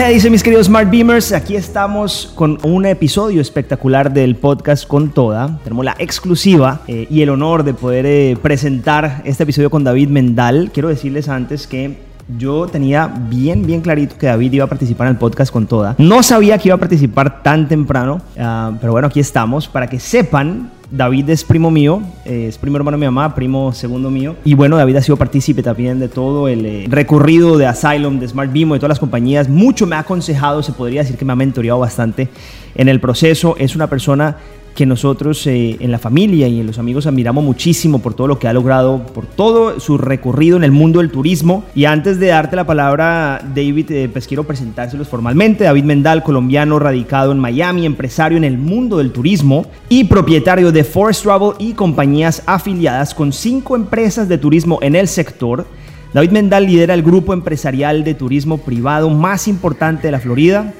¿Qué dice mis queridos Smart Beamers? Aquí estamos con un episodio espectacular del podcast con toda. Tenemos la exclusiva eh, y el honor de poder eh, presentar este episodio con David Mendal. Quiero decirles antes que yo tenía bien, bien clarito que David iba a participar en el podcast con toda. No sabía que iba a participar tan temprano, ah, pero bueno, aquí estamos para que sepan David es primo mío, eh, es primo hermano de mi mamá, primo segundo mío. Y bueno, David ha sido partícipe también de todo el eh, recorrido de Asylum, de Smart Bimo, de todas las compañías. Mucho me ha aconsejado, se podría decir que me ha mentoreado bastante en el proceso. Es una persona que nosotros eh, en la familia y en los amigos admiramos muchísimo por todo lo que ha logrado, por todo su recorrido en el mundo del turismo. Y antes de darte la palabra, David, eh, pues quiero presentárselos formalmente. David Mendal, colombiano radicado en Miami, empresario en el mundo del turismo y propietario de Forest Travel y compañías afiliadas con cinco empresas de turismo en el sector. David Mendal lidera el grupo empresarial de turismo privado más importante de la Florida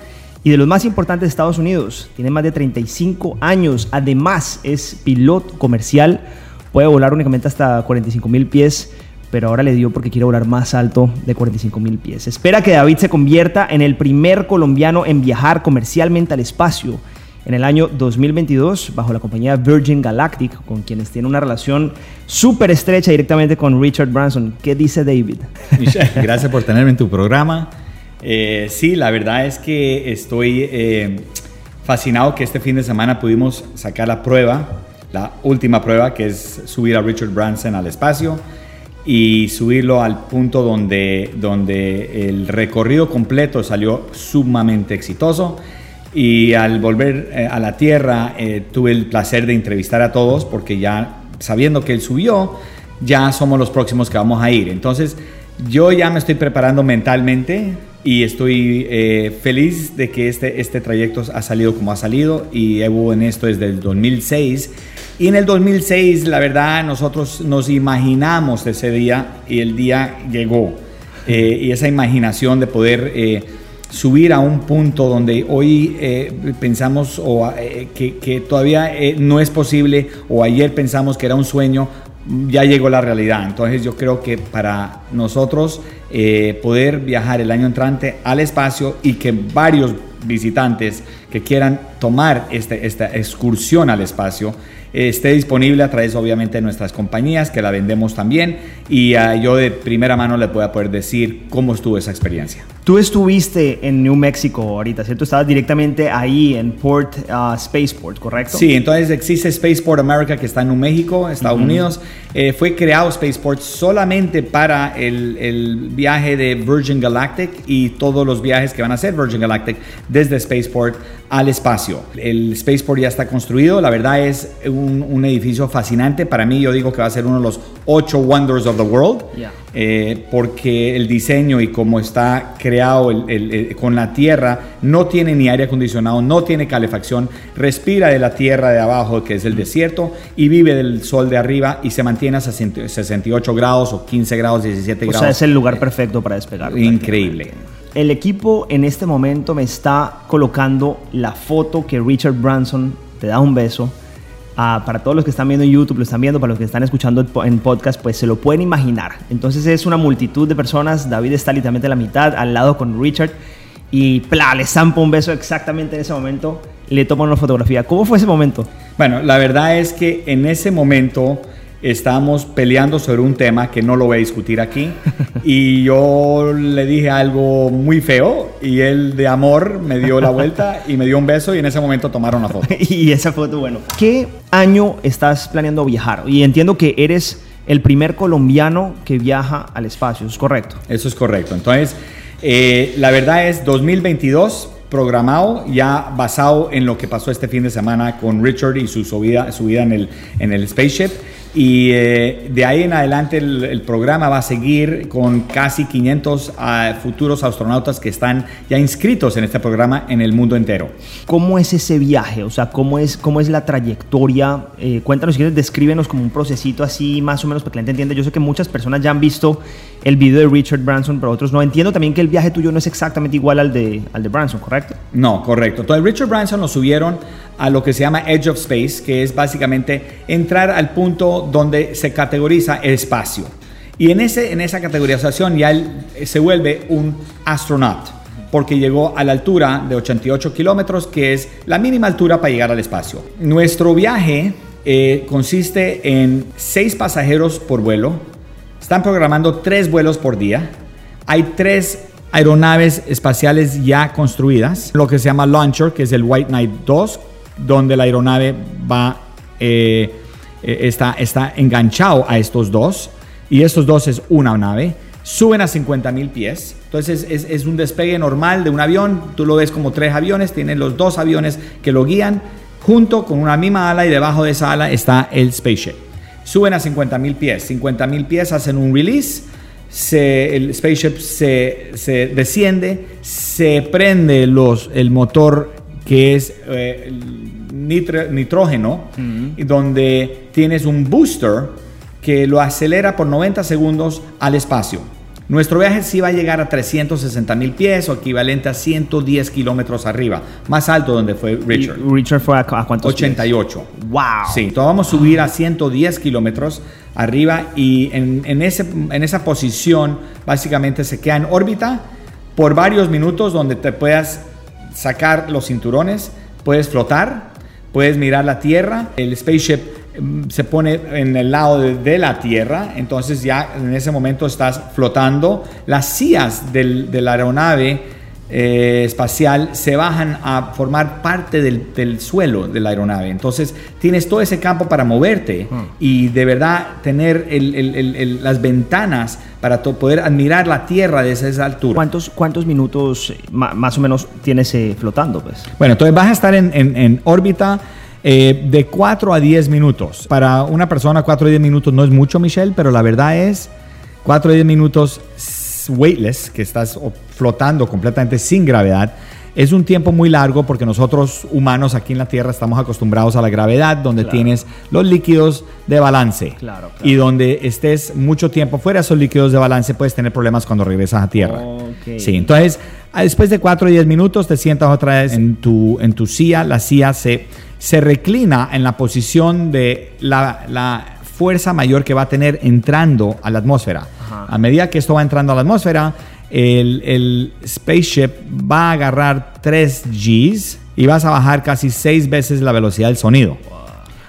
y de los más importantes de Estados Unidos. Tiene más de 35 años. Además, es piloto comercial. Puede volar únicamente hasta 45 mil pies, pero ahora le dio porque quiere volar más alto de 45 mil pies. Espera que David se convierta en el primer colombiano en viajar comercialmente al espacio en el año 2022 bajo la compañía Virgin Galactic, con quienes tiene una relación súper estrecha directamente con Richard Branson. ¿Qué dice David? Gracias por tenerme en tu programa. Eh, sí, la verdad es que estoy eh, fascinado que este fin de semana pudimos sacar la prueba, la última prueba, que es subir a Richard Branson al espacio y subirlo al punto donde, donde el recorrido completo salió sumamente exitoso. Y al volver eh, a la Tierra tuve el placer de entrevistar a todos porque ya sabiendo que él subió, ya somos los próximos que vamos a ir. Entonces, yo ya me estoy preparando mentalmente y estoy eh, feliz de que este, este trayecto ha salido como ha salido y llevo en esto desde el 2006. Y en el 2006, la verdad, nosotros nos imaginamos ese día y el día llegó. Eh, y esa imaginación de poder eh, subir a un punto donde hoy pensamos o, que, que, todavía no es posible o ayer pensamos que era un sueño, ya llegó la realidad. Entonces yo creo que para nosotros eh, poder viajar el año entrante al espacio y que varios visitantes que quieran tomar este, esta excursión al espacio esté disponible a través obviamente de nuestras compañías que la vendemos también y uh, yo de primera mano le pueda poder decir cómo estuvo esa experiencia. Tú estuviste en New Mexico ahorita, ¿cierto? Estabas directamente ahí en Port uh, Spaceport, ¿correcto? Sí, entonces existe Spaceport America que está en New México, Estados Unidos. Eh, fue creado Spaceport solamente para el, el, viaje de Virgin Galactic y todos los viajes que van a hacer Virgin Galactic desde Spaceport al espacio. El Spaceport ya está construido, la verdad es un, un edificio fascinante. Para mí yo digo que va a ser uno de los ocho wonders of the world, eh, porque el diseño y cómo está creado el, con la tierra no tiene ni aire acondicionado, no tiene calefacción, respira de la tierra de abajo, que es el desierto, y vive del sol de arriba y se mantiene a 68 grados o 15 grados, 17 grados. O sea, es el lugar perfecto para despegar. Increíble. El equipo en este momento me está colocando la foto que Richard Branson te da un beso. Para todos los que están viendo en YouTube, lo están viendo, para los que están escuchando en podcast, pues se lo pueden imaginar. Entonces es una multitud de personas. David está literalmente a la mitad, al lado con Richard. Y ¡pla! le zampa un beso exactamente en ese momento. Le toman una fotografía. ¿Cómo fue ese momento? Bueno, la verdad es que en ese momento estábamos peleando sobre un tema que no lo voy a discutir aquí y yo le dije algo muy feo y él de amor me dio la vuelta y me dio un beso y en ese momento tomaron la foto. y esa foto, bueno, ¿qué año estás planeando viajar? Y entiendo que eres el primer colombiano que viaja al espacio, ¿es correcto? Eso es correcto. Entonces, eh, la verdad es 2022 programado ya basado en lo que pasó este fin de semana con Richard y su subida, subida en, el, en el spaceship. Y eh, de ahí en adelante el, programa va a seguir con casi 500 ah, futuros astronautas que están ya inscritos en este programa en el mundo entero. ¿Cómo es ese viaje? O sea, ¿cómo es, cómo es la trayectoria? Eh, cuéntanos, si quieres, descríbenos como un procesito así, más o menos, para que la gente entienda. Yo sé que muchas personas ya han visto el video de Richard Branson, pero otros no. Entiendo también que el viaje tuyo no es exactamente igual al de, al de Branson, ¿correcto? No, correcto. Entonces, Richard Branson lo subieron a lo que se llama Edge of Space, que es básicamente entrar al punto donde se categoriza el espacio. Y en, ese, en esa categorización ya él se vuelve un astronaut. porque llegó a la altura de 88 kilómetros, que es la mínima altura para llegar al espacio. Nuestro viaje eh, consiste en seis pasajeros por vuelo. Están programando tres vuelos por día. Hay tres aeronaves espaciales ya construidas, lo que se llama Launcher, que es el White Knight 2, donde la aeronave va, eh, eh, está, está enganchado a estos dos, y estos dos es una nave. Suben a 50 mil pies, entonces es, es, un despegue normal de un avión, tú lo ves como tres aviones, tienen los dos aviones que lo guían, junto con una misma ala y debajo de esa ala está el spaceship. Suben a 50 mil pies, 50 mil pies hacen un release, se, el spaceship se, se, desciende, se prende los, el motor que es eh, nitrógeno, y donde tienes un booster que lo acelera por 90 segundos al espacio. Nuestro viaje sí va a llegar a 360 mil pies o equivalente a 110 kilómetros arriba, más alto donde fue Richard. ¿Y Richard fue a, a cuántos 88. ¡Wow! Sí, entonces vamos a subir a 110 kilómetros arriba y en, en, ese, en esa posición básicamente se queda en órbita por varios minutos donde te puedas sacar los cinturones, puedes flotar, puedes mirar la Tierra, el spaceship mm, se pone en el lado de, la Tierra, entonces ya en ese momento estás flotando. Las sillas del, de la aeronave eh, espacial se bajan a formar parte del, del, suelo de la aeronave. Entonces tienes todo ese campo para moverte Hmm. y de verdad tener el, el, las ventanas para poder admirar la Tierra desde esa altura. ¿Cuántos, cuántos minutos más o menos tienes eh, flotando? Pues? Bueno, entonces vas a estar en, en, en órbita. Eh, de 4 a 10 minutos. Para una persona 4 a 10 minutos no es mucho, Michelle, pero la verdad es 4 a 10 minutos weightless, que estás flotando completamente sin gravedad, es un tiempo muy largo porque nosotros humanos aquí en la Tierra estamos acostumbrados a la gravedad, donde Claro. tienes los líquidos de balance. Claro, claro. Y donde estés mucho tiempo fuera de esos líquidos de balance, puedes tener problemas cuando regresas a Tierra. Sí, entonces ah, después de 4 o 10 minutos te sientas otra vez en tu, en tu silla. La silla se, se reclina en la posición de la, la fuerza mayor que va a tener entrando a la atmósfera. Ajá. A medida que esto va entrando a la atmósfera, el, el spaceship va a agarrar 3 Gs y vas a bajar casi 6 veces la velocidad del sonido.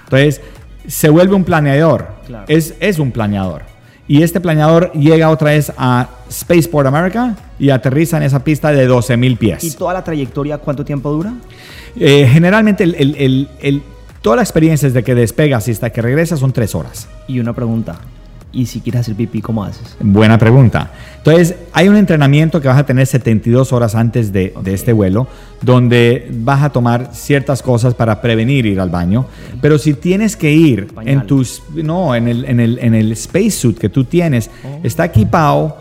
Entonces, se vuelve un planeador. Claro. Es, es un planeador. Y este planeador llega otra vez a Spaceport America y aterriza en esa pista de 12.000 ¿Y pies. toda la trayectoria cuánto tiempo dura? Eh, generalmente, el- el- toda la experiencia desde que despegas y hasta que regresas son 3 horas. Y una pregunta. ¿Y si quieres hacer pipí, cómo haces? Buena pregunta. Entonces, hay un entrenamiento que vas a tener 72 horas antes de, de este vuelo, donde vas a tomar ciertas cosas para prevenir ir al baño. Pero si tienes que ir Pañal. en tus, no, en el, en el, en el spacesuit que tú tienes, Oh. está equipado.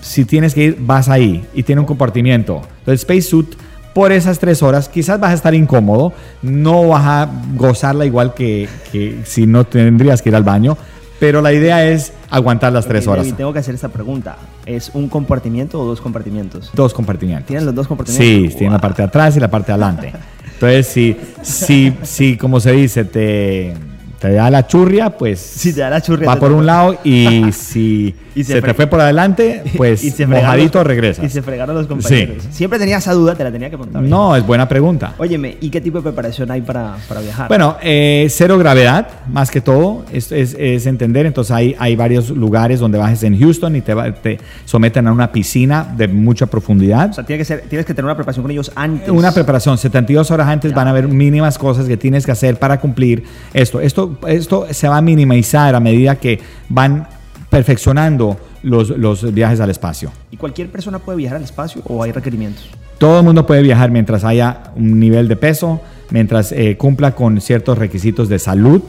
Si tienes que ir, vas ahí y tiene un compartimiento. Entonces, spacesuit por esas tres horas, quizás vas a estar incómodo, no vas a gozarla igual que, que si no tendrías que ir al baño, pero la idea es aguantar las tres horas. David, tengo que hacer esta pregunta. ¿Es un compartimiento o dos compartimientos? Dos compartimientos. ¿Tienen los dos compartimientos? Sí, tiene la Wow. parte de atrás y la parte de adelante. Entonces, si, si, si como se dice, te, te da la churria, pues Si te da la churria, va por un lado y si Y se se, te fue por adelante, pues Y se fregaron mojadito los- regresas. Y se fregaron los compañeros. Siempre tenía esa duda, te la tenía que preguntar. No, es buena pregunta. Óyeme, ¿y qué tipo de preparación hay para, para viajar? Bueno, eh, cero gravedad, más que todo, es, es- es entender. Entonces hay, hay varios lugares donde bajes en Houston y te, te someten a una piscina de mucha profundidad. O sea, tiene que ser, tienes que tener una preparación con ellos antes. Una preparación, 72 horas antes Ya. van a haber mínimas cosas que tienes que hacer para cumplir esto. Esto, esto se va a minimizar a medida que van perfeccionando los, los viajes al espacio. ¿Y cualquier persona puede viajar al espacio o hay requerimientos? Todo el mundo puede viajar mientras haya un nivel de peso, mientras eh, cumpla con ciertos requisitos de salud,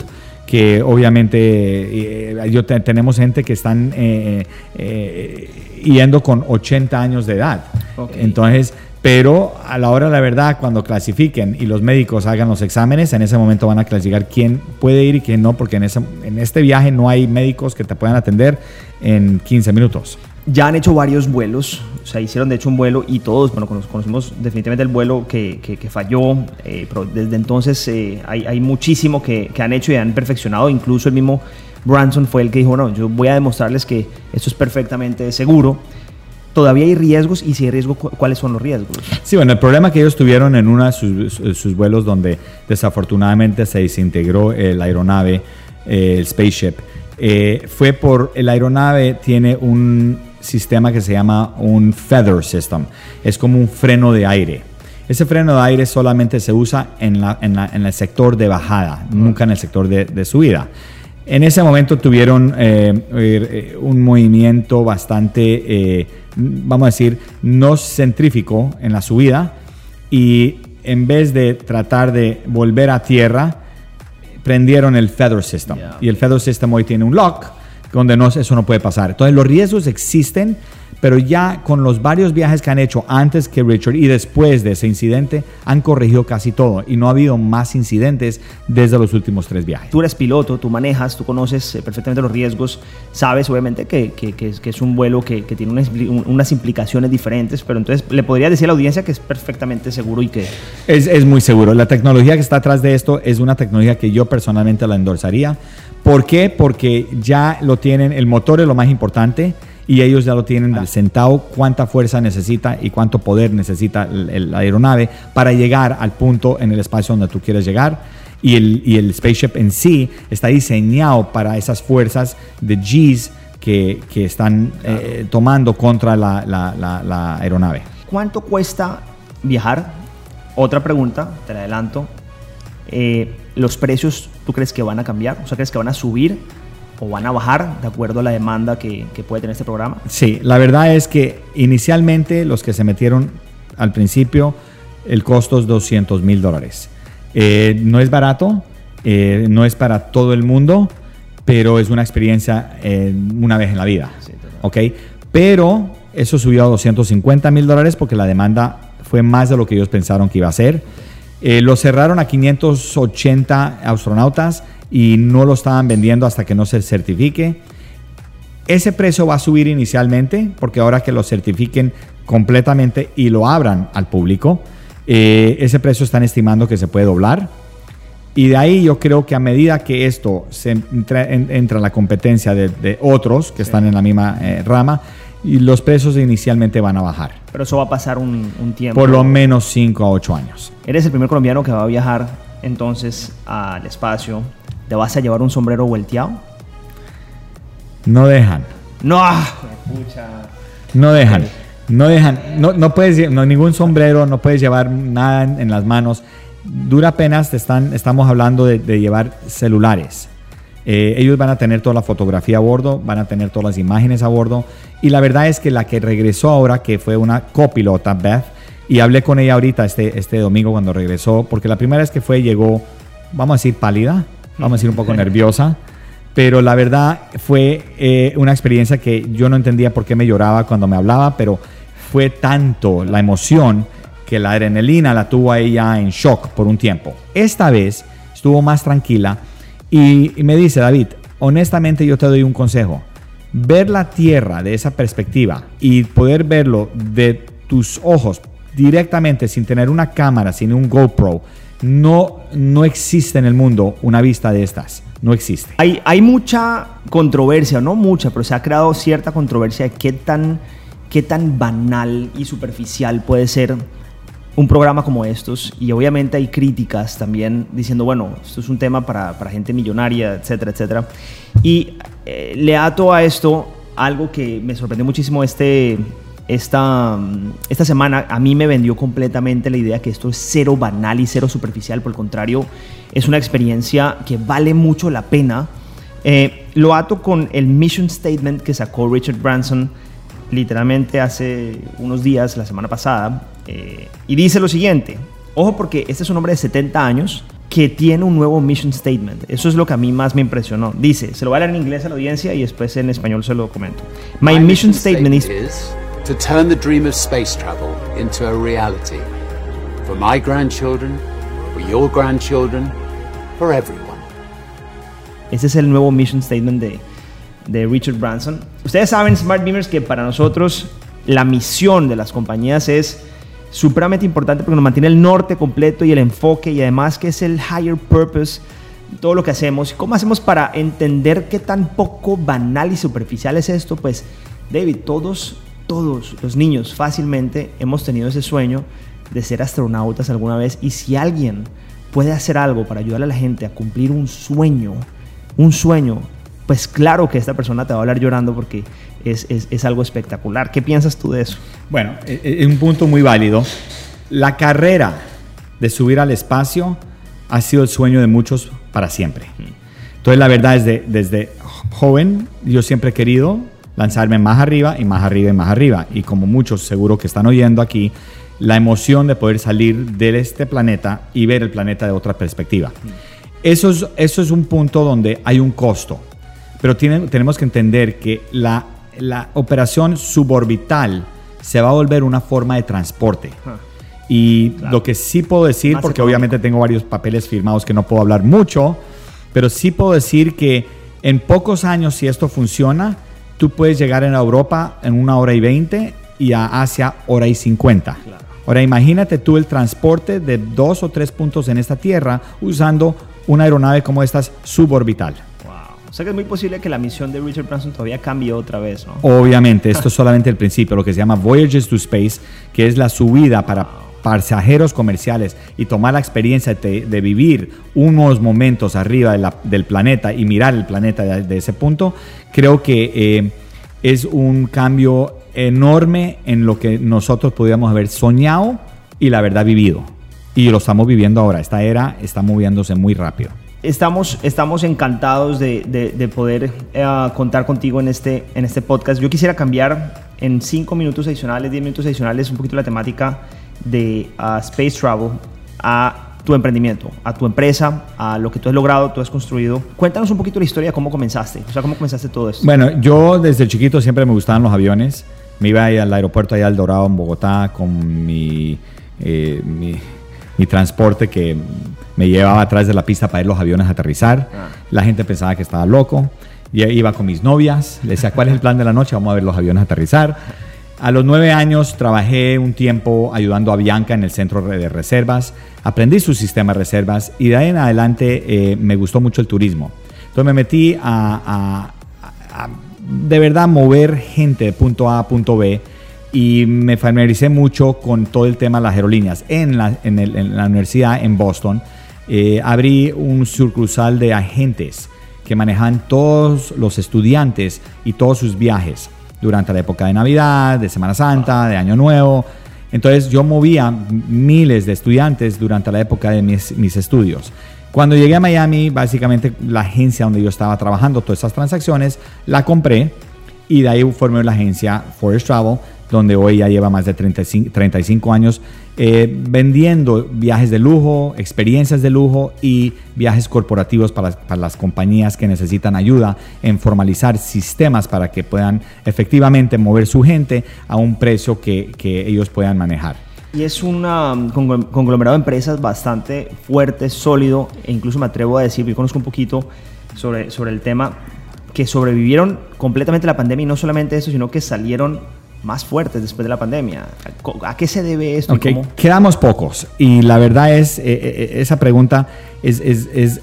que obviamente eh, yo te- tenemos gente que están eh, yendo con 80 años de edad. Entonces, pero a la hora de la verdad, cuando clasifiquen y los médicos hagan los exámenes, en ese momento van a clasificar quién puede ir y quién no, porque en, ese- en este viaje no hay médicos que te puedan atender en 15 minutos. Ya han hecho varios vuelos, o sea, hicieron de hecho un vuelo y todos, bueno, cono- conocimos definitivamente el vuelo que, que- que falló, eh, pero desde entonces eh, hay, hay muchísimo que, que han hecho y han perfeccionado, incluso el mismo Branson fue el que dijo, no, yo voy a demostrarles que esto es perfectamente seguro. Todavía hay riesgos y si hay riesgos, ¿cuáles son los riesgos? Sí, bueno, el problema que ellos tuvieron en uno de sus, vuelos donde desafortunadamente se desintegró la aeronave, eh, el spaceship, eh, fue por el aeronave tiene un sistema que se llama un feather system. Es como un freno de aire. Ese freno de aire solamente se usa en, la, en, el sector de bajada, nunca en el sector de, subida. En ese momento tuvieron eh, eh, un movimiento bastante, eh, vamos a decir, no centrífico en la subida y en vez de tratar de volver a tierra, prendieron el feather system. Y el feather system hoy tiene un lock donde no, eso no puede pasar. Entonces los riesgos existen, pero ya con los varios viajes que han hecho antes que Richard y después de ese incidente, han corregido casi todo y no ha habido más incidentes desde los últimos tres viajes. Tú eres piloto, tú manejas, tú conoces eh, perfectamente los riesgos, sabes obviamente que, que, que, es, un vuelo que, tiene unas, unas, implicaciones diferentes, pero entonces le podría decir a la audiencia que es perfectamente seguro y que... Es, es muy seguro. La tecnología que está atrás de esto es una tecnología que yo personalmente la endorsaría. ¿Por qué? Porque ya lo tienen, el motor es lo más importante y ellos ya lo tienen al centavo cuánta fuerza necesita y cuánto poder necesita la aeronave para llegar al punto en el espacio donde tú quieres llegar. Y el, y el spaceship en sí está diseñado para esas fuerzas de Gs que, que están eh, tomando contra la, la, la, aeronave. ¿Cuánto cuesta viajar? Otra pregunta, te la adelanto. Eh, ¿Los precios tú crees que van a cambiar? O sea, ¿crees que van a subir? O van a bajar de acuerdo a la demanda que, puede tener este programa? Sí, la verdad es que inicialmente los que se metieron al principio, el costo es 200 mil dólares. Eh, no es barato, eh, no es para todo el mundo, pero es una experiencia eh, una vez en la vida. ¿Ok? Pero eso subió a 250 mil dólares porque la demanda fue más de lo que ellos pensaron que iba a ser. Lo cerraron a 580 astronautas y no lo estaban vendiendo hasta que no se certifique. Ese precio va a subir inicialmente porque ahora que lo certifiquen completamente y lo abran al público, eh, ese precio están estimando que se puede doblar. Y de ahí yo creo que a medida que esto se entra, en, la competencia de, otros que están en la misma eh, rama, y los precios inicialmente van a bajar. Pero eso va a pasar un, un tiempo. Por lo menos 5 a 8 años. Eres el primer colombiano que va a viajar entonces al espacio ¿Te vas a llevar un sombrero volteado? No dejan. No, No dejan. No dejan. No, no puedes no, ningún sombrero, no puedes llevar nada en, las manos. Dura apenas te están, estamos hablando de, llevar celulares. Eh, ellos van a tener toda la fotografía a bordo, van a tener todas las imágenes a bordo. Y la verdad es que la que regresó ahora, que fue una copilota, Beth, y hablé con ella ahorita este, este domingo cuando regresó, porque la primera vez que fue llegó, vamos a decir, pálida vamos a decir un poco nerviosa, pero la verdad fue eh, una experiencia que yo no entendía por qué me lloraba cuando me hablaba, pero fue tanto la emoción que la adrenalina la tuvo ahí ya en shock por un tiempo. Esta vez estuvo más tranquila y, me dice, David, honestamente yo te doy un consejo. Ver la Tierra de esa perspectiva y poder verlo de tus ojos directamente sin tener una cámara, sin un GoPro, no, no existe en el mundo una vista de estas. No existe. Hay, hay mucha controversia, no mucha, pero se ha creado cierta controversia de qué tan, qué tan banal y superficial puede ser un programa como estos. Y obviamente hay críticas también diciendo, bueno, esto es un tema para, para gente millonaria, etcétera, etcétera. Y eh, le ato a esto algo que me sorprendió muchísimo este, esta, esta semana a mí me vendió completamente la idea que esto es cero banal y cero superficial, por el contrario, es una experiencia que vale mucho la pena. Eh, lo ato con el mission statement que sacó Richard Branson literalmente hace unos días, la semana pasada, eh, y dice lo siguiente, ojo porque este es un hombre de 70 años que tiene un nuevo mission statement. Eso es lo que a mí más me impresionó. Dice, se lo voy a leer en inglés a la audiencia y después en español se lo comento. My, mission, statement, is to turn the dream of space travel into a reality. For my grandchildren, for your grandchildren, for everyone. Ese es el nuevo mission statement de, de Richard Branson. Ustedes saben, Smart Beamers, que para nosotros la misión de las compañías es supremamente importante porque nos mantiene el norte completo y el enfoque y además que es el higher purpose todo lo que hacemos. ¿Cómo hacemos para entender qué tan poco banal y superficial es esto? Pues, David, todos todos los niños fácilmente hemos tenido ese sueño de ser astronautas alguna vez y si alguien puede hacer algo para ayudar a la gente a cumplir un sueño, un sueño, pues claro que esta persona te va a hablar llorando porque es, es, algo espectacular. ¿Qué piensas tú de eso? Bueno, es e, un punto muy válido. La carrera de subir al espacio ha sido el sueño de muchos para siempre. Entonces la verdad es de, desde joven yo siempre he querido lanzarme más arriba y más arriba y más arriba. Y como muchos seguro que están oyendo aquí, la emoción de poder salir de este planeta y ver el planeta de otra perspectiva. Eso es, eso es un punto donde hay un costo, pero tenemos que entender que la, la operación suborbital se va a volver una forma de transporte. Y lo que sí puedo decir, porque obviamente tengo varios papeles firmados que no puedo hablar mucho, pero sí puedo decir que en pocos años, si esto funciona, tú puedes llegar en Europa en una hora y veinte y a Asia hora y cincuenta. Ahora imagínate tú el transporte de dos o tres puntos en esta Tierra usando una aeronave como esta suborbital. O sea que es muy posible que la misión de Richard Branson todavía cambie otra vez, ¿no? Obviamente, esto es solamente el principio, lo que se llama Voyages to Space, que es la subida para pasajeros comerciales y tomar la experiencia de, vivir unos momentos arriba del planeta y mirar el planeta de, ese punto, creo que eh, es un cambio enorme en lo que nosotros podíamos haber soñado y la verdad vivido. Y lo estamos viviendo ahora. Esta era está moviéndose muy rápido. Estamos, estamos encantados de, poder eh, contar contigo en este, en este podcast. Yo quisiera cambiar en 5 minutos adicionales, 10 minutos adicionales, un poquito la temática de uh, Space Travel a tu emprendimiento, a tu empresa, a lo que tú has logrado, tú has construido. Cuéntanos un poquito la historia de cómo comenzaste, o sea, cómo comenzaste todo esto. Bueno, yo desde chiquito siempre me gustaban los aviones me iba al aeropuerto allá al Dorado en Bogotá con mi, eh, mi, transporte que me llevaba atrás de la pista para ir los aviones a aterrizar. Ah. La gente pensaba que estaba loco. Y iba con mis novias, le decía, ¿cuál es el plan de la noche? Vamos a ver los aviones aterrizar. A los nueve años trabajé un tiempo ayudando a Bianca en el centro de reservas, aprendí su sistema de reservas y de ahí en adelante eh, me gustó mucho el turismo. Entonces me metí a de verdad mover gente de punto A a punto B y me familiaricé mucho con todo el tema de las aerolíneas. En la, en la universidad en Boston eh, abrí un sucursal de agentes que manejan todos los estudiantes y todos sus viajes durante la época de Navidad, de Semana Santa, de Año Nuevo. Entonces yo movía miles de estudiantes durante la época de mis, mis estudios. Cuando llegué a Miami, básicamente la agencia donde yo estaba trabajando todas esas transacciones, la compré y de ahí formé la agencia Forest Travel, donde hoy ya lleva más de 35, 35 años eh, vendiendo viajes de lujo, experiencias de lujo y viajes corporativos para, las compañías que necesitan ayuda en formalizar sistemas para que puedan efectivamente mover su gente a un precio que, que ellos puedan manejar. Y es un um, conglomerado de empresas bastante fuerte, sólido, e incluso me atrevo a decir, yo conozco un poquito sobre, sobre el tema, que sobrevivieron completamente la pandemia y no solamente eso, sino que salieron más fuertes después de la pandemia. ¿A qué se debe esto? Quedamos pocos y la verdad es, eh, eh, eh, esa pregunta es, es,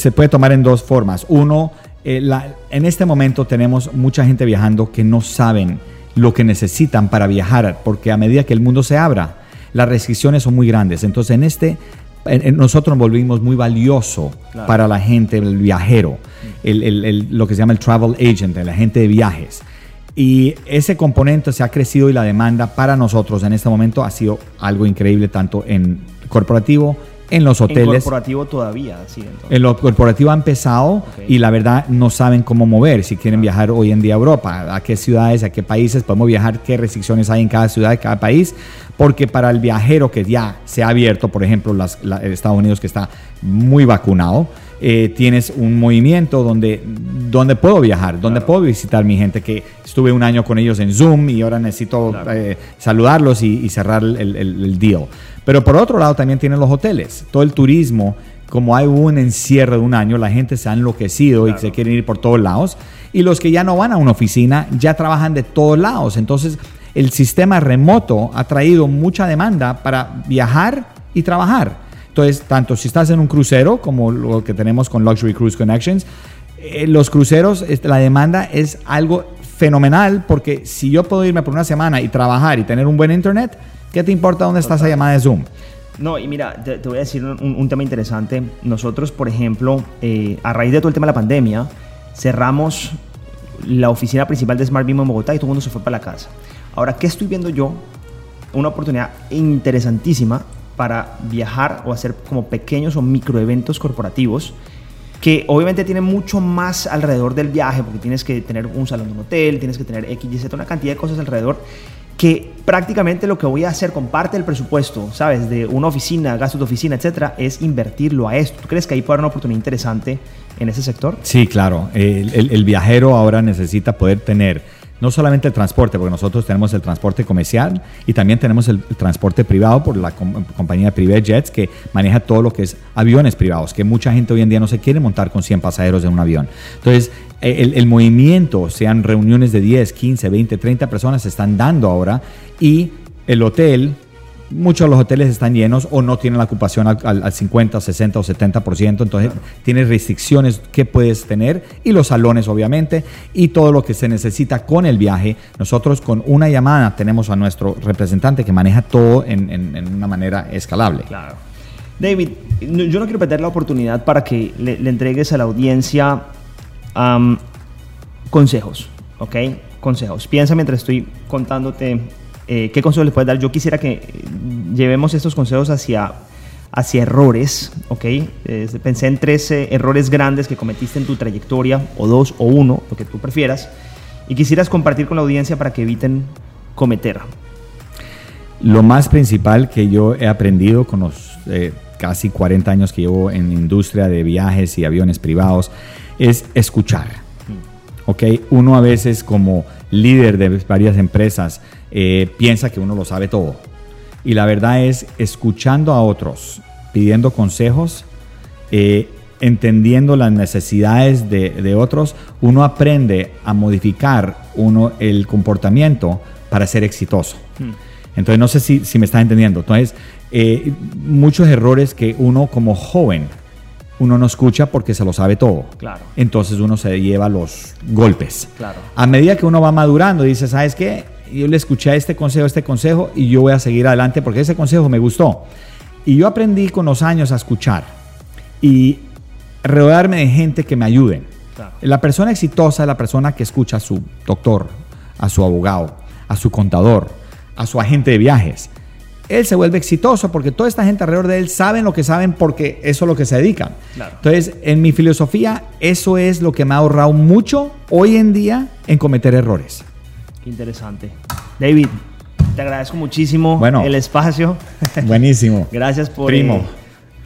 se puede tomar en dos formas. Uno, en este momento tenemos mucha gente viajando que no saben lo que necesitan para viajar, porque a medida que el mundo se abra, las restricciones son muy grandes. Entonces, en este, nosotros nos volvimos muy valioso para la gente, el viajero, lo que se llama el travel agent, el agente de viajes. Y ese componente se ha crecido y la demanda para nosotros en este momento ha sido algo increíble, tanto en corporativo en los hoteles. En corporativo todavía, sí. En lo corporativo ha empezado y la verdad no saben cómo mover. Si quieren viajar hoy en día a Europa, a qué ciudades, a qué países podemos viajar, qué restricciones hay en cada ciudad, de cada país. Porque para el viajero que ya se ha abierto, por ejemplo, las, Estados Unidos que está muy vacunado, eh, tienes un movimiento donde, donde puedo viajar, donde puedo visitar mi gente, que estuve un año con ellos en Zoom y ahora necesito eh, saludarlos y, cerrar el, el, deal. Pero por otro lado también tienen los hoteles, todo el turismo, como hay un encierro de un año, la gente se ha enloquecido y se quieren ir por todos lados. Y los que ya no van a una oficina ya trabajan de todos lados. Entonces el sistema remoto ha traído mucha demanda para viajar y trabajar. Entonces, tanto si estás en un crucero como lo que tenemos con Luxury Cruise Connections, eh, los cruceros, la demanda es algo fenomenal porque si yo puedo irme por una semana y trabajar y tener un buen internet, ¿qué te importa dónde está esa llamada de Zoom? No, y mira, te, voy a decir un, tema interesante. Nosotros, por ejemplo, eh, a raíz de todo el tema de la pandemia, cerramos la oficina principal de Smart Beam en Bogotá y todo el mundo se fue para la casa. Ahora, ¿qué estoy viendo yo? Una oportunidad interesantísima para viajar o hacer como pequeños o microeventos corporativos que obviamente tienen mucho más alrededor del viaje, porque tienes que tener un salón de un hotel, tienes que tener X, una cantidad de cosas alrededor, que prácticamente lo que voy a hacer con parte del presupuesto, ¿sabes? De una oficina, gastos de oficina, etcétera, es invertirlo a esto. ¿Tú crees que ahí puede haber una oportunidad interesante en ese sector? Sí, claro. el viajero ahora necesita poder tener no solamente el transporte, porque nosotros tenemos el transporte comercial y también tenemos el, transporte privado por la compañía Privé Jets que maneja todo lo que es aviones privados, que mucha gente hoy en día no se quiere montar con 100 pasajeros en un avión. Entonces, el, el movimiento, sean reuniones de 10, 15, 20, 30 personas, se están dando ahora y el hotel muchos de los hoteles están llenos o no tienen la ocupación al, 50, 60 o 70%, entonces tienes restricciones que puedes tener y los salones obviamente y todo lo que se necesita con el viaje. Nosotros con una llamada tenemos a nuestro representante que maneja todo en, una manera escalable. Claro. David, yo no quiero perder la oportunidad para que le, entregues a la audiencia consejos, ¿ok? Consejos. Piensa mientras estoy contándote eh, ¿qué consejos les puedes dar? Yo quisiera que llevemos estos consejos hacia, hacia errores, ¿ok? pensé en tres errores grandes que cometiste en tu trayectoria, o dos, o uno, lo que tú prefieras, y quisieras compartir con la audiencia para que eviten cometer. Lo más principal que yo he aprendido con los eh, casi 40 años que llevo en la industria de viajes y aviones privados es escuchar. Mm. ¿Ok? Uno a veces como líder de varias empresas eh, piensa que uno lo sabe todo. Y la verdad es, escuchando a otros, pidiendo consejos, eh, entendiendo las necesidades de, otros, uno aprende a modificar uno el comportamiento para ser exitoso. Hmm. Entonces, no sé si, si, me estás entendiendo. Entonces, eh, muchos errores que uno como joven, uno no escucha porque se lo sabe todo. Claro. Entonces uno se lleva los golpes. Claro. A medida que uno va madurando, dice, ¿sabes qué? Yo le escuché a este consejo, este consejo, y yo voy a seguir adelante porque ese consejo me gustó. Y yo aprendí con los años a escuchar y rodearme de gente que me ayude. La persona exitosa es la persona que escucha a su doctor, a su abogado, a su contador, a su agente de viajes. Él se vuelve exitoso porque toda esta gente alrededor de él saben lo que saben porque eso es lo que se dedican. Entonces, en mi filosofía, eso es lo que me ha ahorrado mucho hoy en día en cometer errores. Interesante. David, te agradezco muchísimo el espacio. Buenísimo. Gracias por, eh,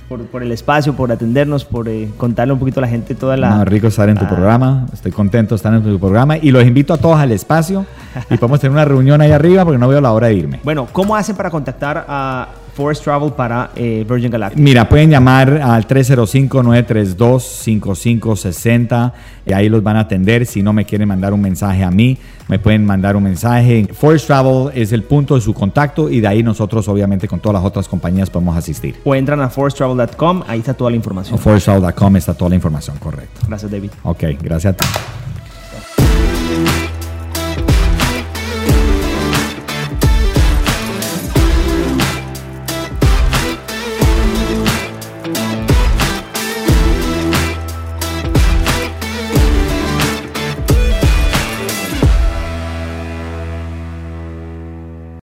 por, el espacio, por atendernos, por eh, contarle un poquito a la gente toda la... rico estar en tu programa. Estoy contento de estar en tu programa y los invito a todos al espacio y podemos tener una reunión ahí arriba porque no veo la hora de irme. Bueno, ¿cómo hacen para contactar a Forest Travel para eh, Virgin Galactic? Mira, pueden llamar al 305-932-5560 y ahí los van a atender. Si no me quieren mandar un mensaje a mí, me pueden mandar un mensaje. Forest Travel es el punto de su contacto y de ahí nosotros obviamente con todas las otras compañías podemos asistir. O entran a foresttravel.com, ahí está toda la información. foresttravel.com está toda la información, correcto. Gracias, David. Ok, gracias a ti.